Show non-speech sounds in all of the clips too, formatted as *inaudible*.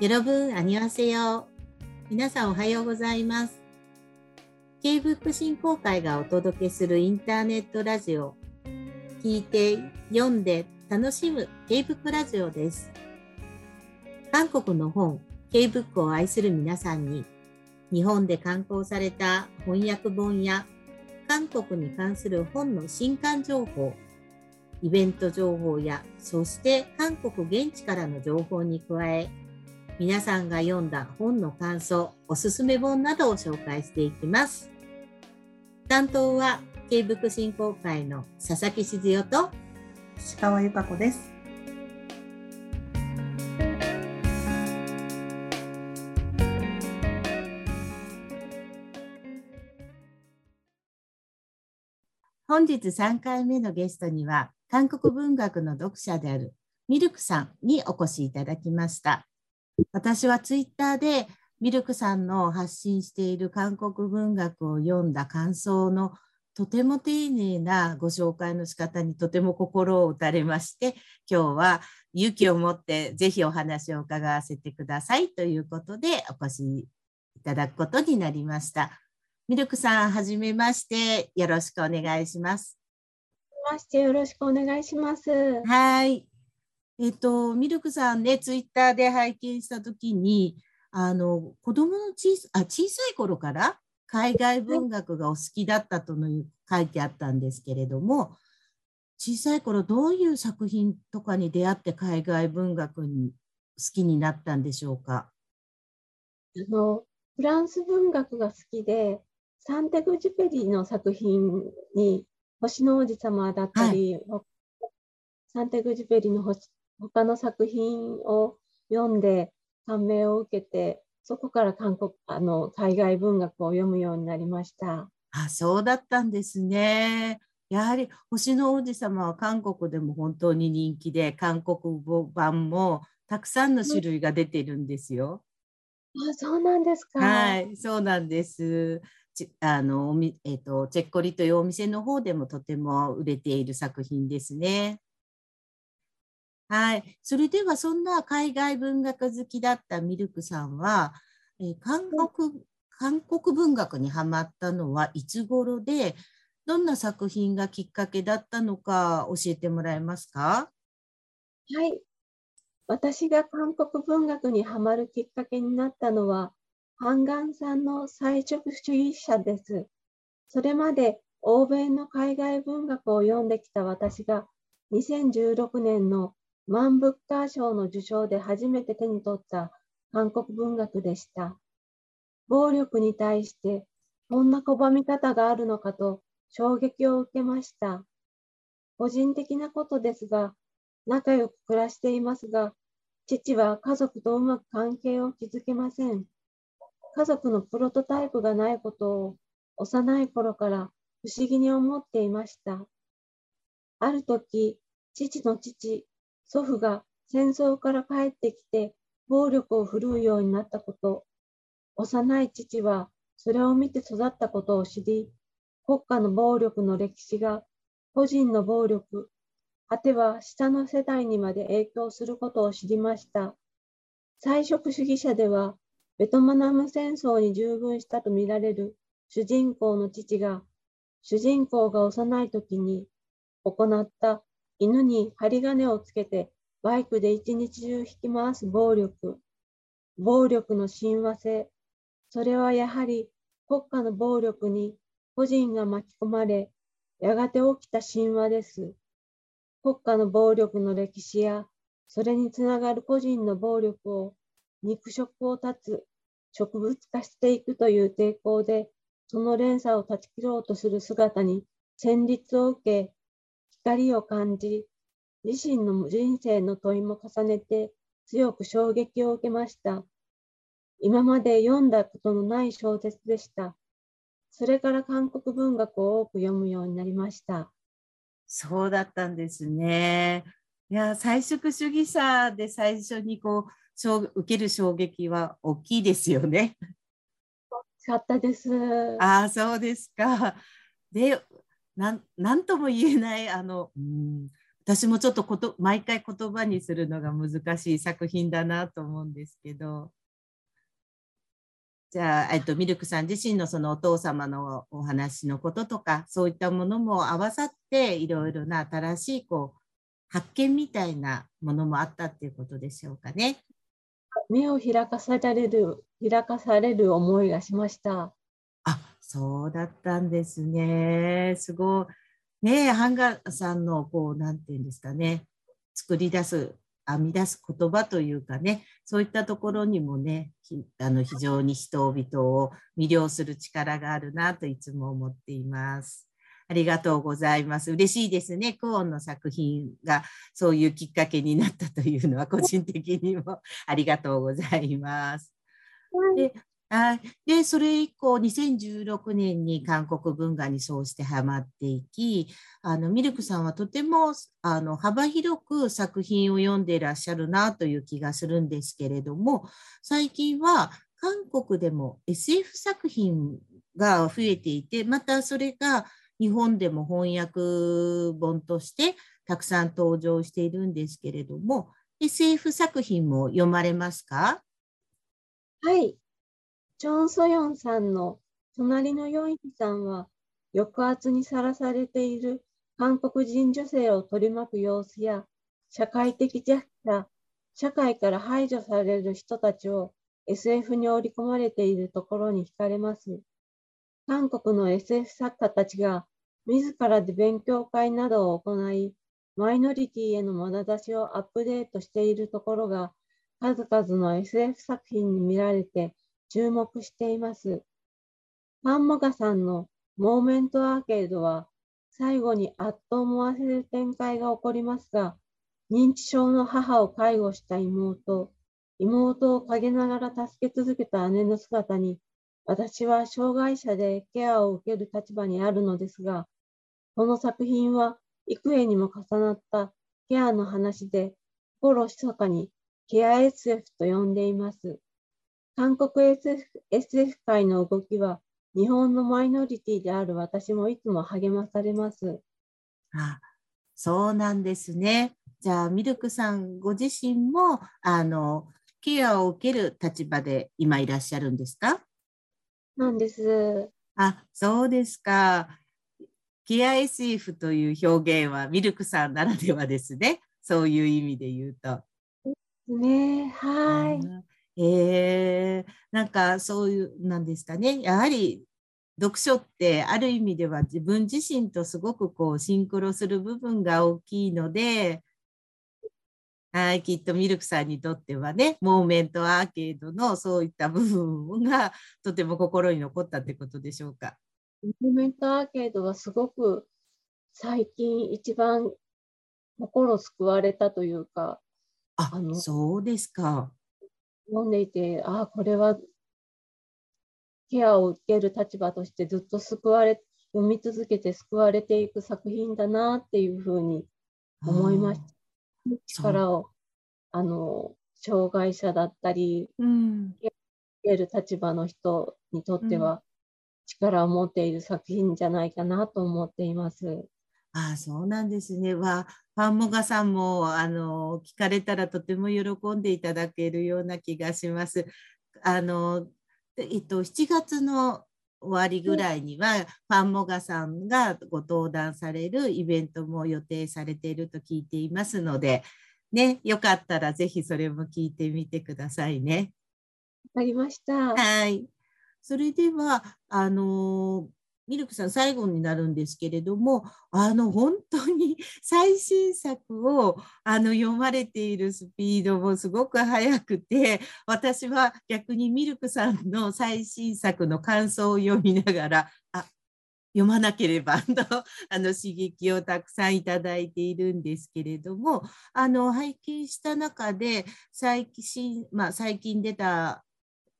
여러분 안녕하세요皆さんおはようございます K-BOOK 振興会がお届けするインターネットラジオ聞いて読んで楽しむ K-BOOK ラジオです韓国の本 K-BOOK を愛する皆さんに日本で刊行された翻訳本や韓国に関する本の新刊情報イベント情報やそして韓国現地からの情報に加え 皆さんが読んだ本の感想おすすめ本などを紹介していきます担当は K-BOOK 振興会の佐々木静代と石川由香子です本日3回目のゲストには韓国文学の読者であるミルクさんにお越しいただきました。私はツイッターでミルクさんの発信している韓国文学を読んだ感想のとても丁寧なご紹介の仕方にとても心を打たれまして今日は勇気を持ってぜひお話を伺わせてくださいということでお越しいただくことになりました。ミルクさん、はじめまして、よろしくお願いします。ましてよろしくお願いします。はい。えっと、ミルクさんね、ツイッターで拝見したときに、あの、子供の小さあ小さい頃から海外文学がお好きだったとの書いてあったんですけれども、小さい頃どういう作品とかに出会って海外文学に好きになったんでしょうか？あのフランス文学が好きで、サンテグジュペリの作品に星の王子様だったり、はい、サンテグジュペリの他の作品を読んで感銘を受けて、そこから韓国あの海外文学を読むようになりました。あそうだったんですね。やはり星の王子様は韓国でも本当に人気で、韓国語版もたくさんの種類が出てるんですよ。あそうなんですか。はい、そうなんです。あのえーと、チェッコリというお店の方でもとても売れている作品ですね。はい、それではそんな海外文学好きだったミルクさんは、えー、韓国韓国文学にハマったのはいつ頃でどんな作品がきっかけだったのか教えてもらえますか？はい。私が韓国文学にハマるきっかけになったのはハンガンさんの菜食主義者です。それまで欧米の海外文学を読んできた私が2016年のマンブッカー賞の受賞で初めて手に取った韓国文学でした。暴力に対してこんな拒み方があるのかと衝撃を受けました。個人的なことですが、仲良く暮らしていますが、父は家族とうまく関係を築けません。家族のプロトタイプがないことを幼い頃から不思議に思っていました。ある時、父の父、祖父が戦争から帰ってきて暴力を振るうようになったこと、幼い父はそれを見て育ったことを知り、国家の暴力の歴史が個人の暴力、果ては下の世代にまで影響することを知りました。菜食主義者ではベトナム戦争に従軍したとみられる主人公の父が、主人公が幼い時に行った犬に針金をつけてバイクで一日中引き回す暴力、暴力の親和性、それはやはり国家の暴力に個人が巻き込まれ、やがて起きた神話です。国家の暴力の歴史や、それにつながる個人の暴力を肉食を断つ植物化していくという抵抗で、その連鎖を断ち切ろうとする姿に戦慄を受け、光を感じ、自身の人生の問いも重ねて強く衝撃を受けました。今まで読んだことのない小説でした。それから韓国文学を多く読むようになりました。そうだったんですね。いや、菜食主義者で最初にこう受ける衝撃は大きいですよね。大きかったです。ああ、そうですか。で、なんなんとも言えないあの、うん、私もちょっとこと毎回言葉にするのが難しい作品だなと思うんですけど。じゃあ、えっと、ミルクさん自身のそのお父様のお話のこととか、そういったものも合わさって、いろいろな新しいこう発見みたいなものもあったっていうことでしょうかね。目を開かされる、開かされる思いがしました。あ、そうだったんですね。すごい。ねえ、ハンガーさんの、こう、なんていうんですかね、作り出す編み出す言葉というかね、そういったところにもね、あの非常に人々を魅了する力があるなといつも思っています。ありがとうございます。嬉しいですね。クオンの作品がそういうきっかけになったというのは個人的にもありがとうございます。であで、それ以降、2016年に韓国文化にそうしてハマっていき、あのミルクさんはとてもあの幅広く作品を読んでいらっしゃるなという気がするんですけれども、最近は韓国でも SF 作品が増えていて、またそれが日本でも翻訳本としてたくさん登場しているんですけれども、SF 作品も読まれますか？はい。チョン・ソヨンさんの隣のヨンさんは抑圧にさらされている韓国人女性を取り巻く様子や社会的弱者、社会から排除される人たちを SF に織り込まれているところに惹かれます。韓国の SF 作家たちが自らで勉強会などを行い、マイノリティへの眼差しをアップデートしているところが数々の SF 作品に見られて注目しています。ファンモガさんのモーメントアーケードは最後にあっと思わせる展開が起こりますが、認知症の母を介護した妹、妹を陰ながら助け続けた姉の姿に、私は障害者でケアを受ける立場にあるのですが、この作品は幾重にも重なったケアの話で、心密かにケア SF と呼んでいます。韓国 SF, SF 界の動きは日本のマイノリティである私もいつも励まされます。あそうなんですね。じゃあ、ミルクさんご自身もあのケアを受ける立場で今いらっしゃるんですか？なんです。あ、そうですか。ケア SF という表現はミルクさんならではですね。そういう意味で言うと。ねはい。えー、なんかそういうなんですかねやはり読書ってある意味では自分自身とすごくこうシンクロする部分が大きいので、はい、きっとミルクさんにとってはね、モーメントアーケードのそういった部分がとても心に残ったってことでしょうか。モーメントアーケードはすごく最近一番心救われたというか。あ、あのそうですか。読んでいて、ああ、これはケアを受ける立場としてずっと救われ、読み続けて救われていく作品だなっていうふうに思いました。力を、あの、障害者だったり、うん、受ける立場の人にとっては、力を持っている作品じゃないかなと思っています。ああ、そうなんですね。は、ファンモガさんも、あの、聞かれたらとても喜んでいただけるような気がします。あの、えっと、7月の終わりぐらいには、ファンモガさんがご登壇されるイベントも予定されていると聞いていますので、ね、よかったらぜひそれも聞いてみてくださいね。わかりました。はい。それでは、あのミルクさん最後になるんですけれどもあの本当に *laughs* 最新作をあの読まれているスピードもすごく速くて私は逆にミルクさんの最新作の感想を読みながらあ読まなければのあの *laughs* 刺激をたくさんいただいているんですけれどもあの拝見した中で最近,、まあ、最近出た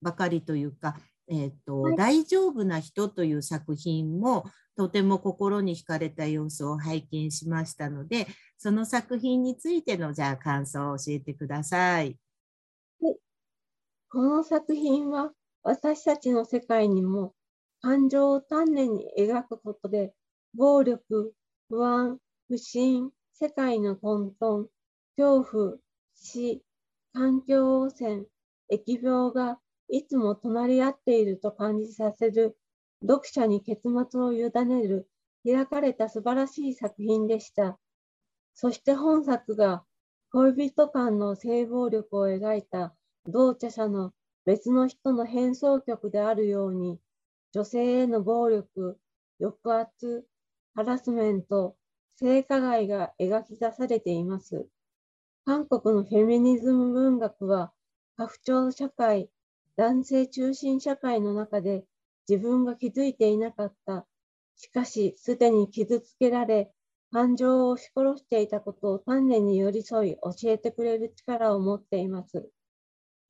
ばかりというかえーと、はい、大丈夫な人という作品もとても心に惹かれた様子を拝見しましたので、その作品についてのじゃあ感想を教えてください。はい、この作品は私たちの世界にも感情を丹念に描くことで暴力、不安、不信、世界の混沌、恐怖、死、環境汚染、疫病がいつも隣り合っていると感じさせる、読者に結末を委ねる開かれた素晴らしい作品でした。そして本作が恋人間の性暴力を描いた同著者の別の人の変奏曲であるように、女性への暴力、抑圧、ハラスメント、性加害が描き出されています。韓国のフェミニズム文学は、家父長社会、男性中心社会の中で自分が気づいていなかった、しかしすでに傷つけられ、感情を押し殺していたことを丹念に寄り添い教えてくれる力を持っています。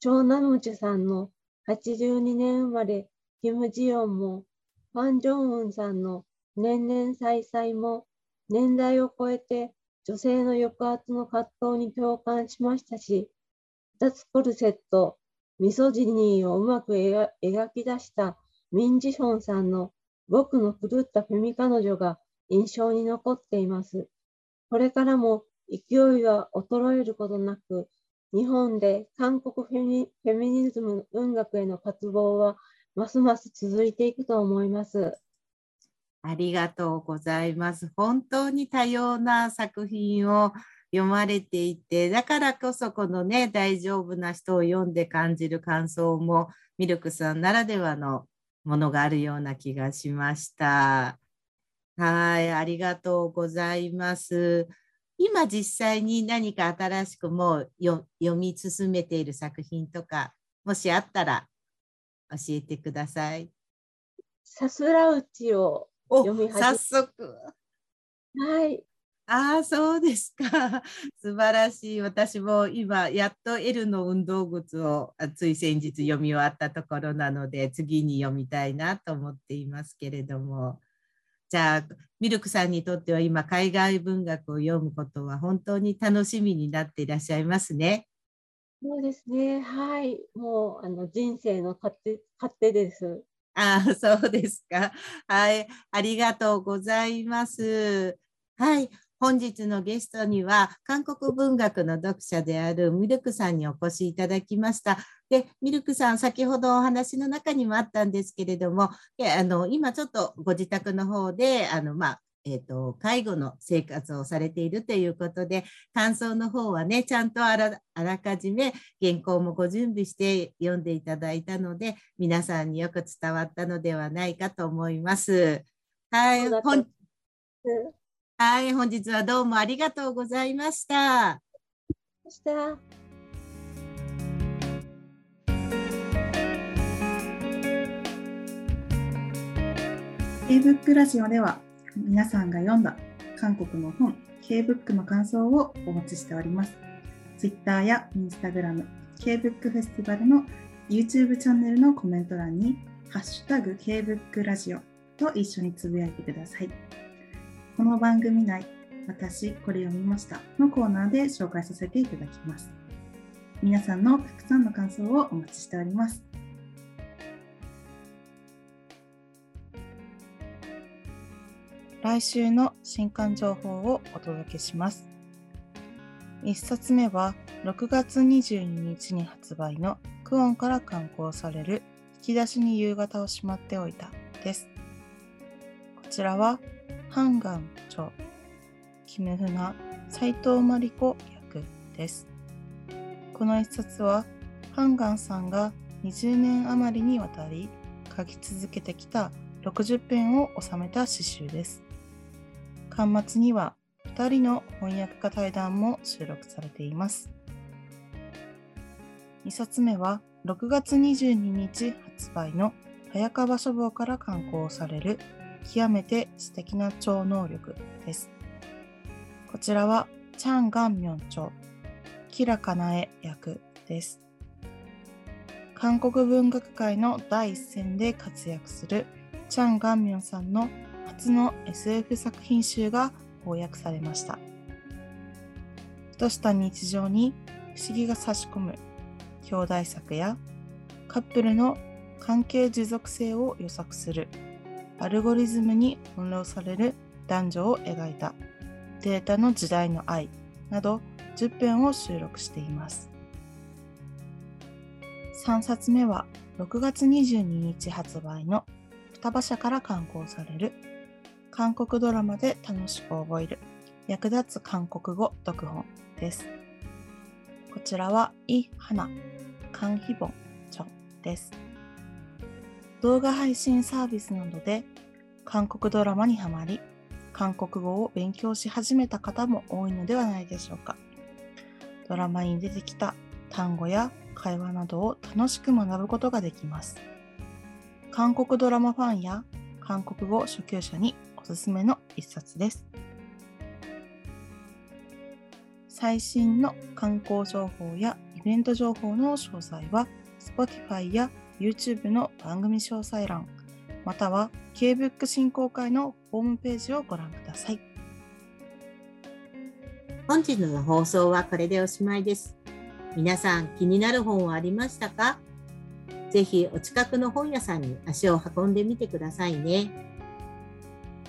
チョー・ナムチュさんの82年生まれ、キム・ジヨンも、ファン・ジョンウンさんの年々再々も、年代を超えて女性の抑圧の葛藤に共感しましたし、脱コルセット、ミソジニーをうまく描き出したミン・ジヒョンさんの僕の狂ったフェミ彼女が印象に残っています。これからも勢いは衰えることなく、日本で韓国フェミフェミニズム文学への活動はますます続いていくと思います。ありがとうございます。本当に多様な作品を読まれていて、だからこそこのね、大丈夫な人を読んで感じる感想もミルクさんならではのものがあるような気がしました。はい、ありがとうございます。今実際に何か新しくもう読み進めている作品とか、もしあったら教えてください。さすらうちを読み始め早速。はい。ああ、そうですか。*laughs* 素晴らしい。私も今、やっと L の運動靴をつい先日読み終わったところなので、次に読みたいなと思っていますけれども。じゃあ、ミルクさんにとっては今、海外文学を読むことは本当に楽しみになっていらっしゃいますね。そうですね。はい。もう、あの、人生の勝手、勝手です。ああ、そうですか。はい。ありがとうございます。はい。本日のゲストには韓国文学の読者であるミルクさんにお越しいただきました。で、ミルクさん、先ほどお話の中にもあったんですけれども、あの今ちょっとご自宅の方で、あのまあえーと、介護の生活をされているということで、感想の方はね、ちゃんとあらあらかじめ原稿もご準備して読んでいただいたので、皆さんによく伝わったのではないかと思います。はい、はい、本日はどうもありがとうございました。した。K-BOOK ラジオでは皆さんが読んだ韓国の本 K-BOOK の感想をお待ちしております。Twitter や Instagram、K-BOOK フェスティバルの YouTube チャンネルのコメント欄にハッシュタグ K-BOOK ラジオと一緒につぶやいてください。この番組内、私、これ読みましたのコーナーで紹介させていただきます。皆さんのたくさんの感想をお待ちしております。来週の新刊情報をお届けします。1冊目は6月22日に発売のクオンから刊行される引き出しに夕方をしまっておいたです。こちらはハンガン著、キムフナ、斎藤真理子役です。この一冊は、ハンガンさんが20年余りにわたり書き続けてきた60編を収めた詩集です。巻末には2人の翻訳家対談も収録されています。2冊目は6月22日発売の早川書房から刊行される極めて素敵な超能力です。こちらはチャン・ガンミョンチョ、キラカナエ役です。韓国文学界の第一線で活躍するチャン・ガンミョンさんの初の SF 作品集が翻訳されました。ふとした日常に不思議が差し込む兄弟作やカップルの関係持続性を予測するアルゴリズムに翻弄される男女を描いた。データの時代の愛。など10編を収録しています。3冊目は6月22日発売の双葉社から刊行される。韓国ドラマで楽しく覚える。役立つ韓国語読本です。こちらはイ・ハナ、カンヒボンチョです。動画配信サービスなどで韓国ドラマにハマり、韓国語を勉強し始めた方も多いのではないでしょうか。ドラマに出てきた単語や会話などを楽しく学ぶことができます。韓国ドラマファンや韓国語初級者におすすめの一冊です。最新の観光情報やイベント情報の詳細は Spotify や YouTube の番組詳細欄または K-BOOK 振興会のホームページをご覧ください。本日の放送はこれでおしまいです。皆さん気になる本はありましたか？ぜひお近くの本屋さんに足を運んでみてくださいね。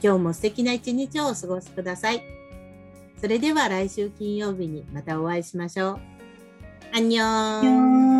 今日も素敵な一日をお過ごしください。それでは来週金曜日にまたお会いしましょう。アンニョン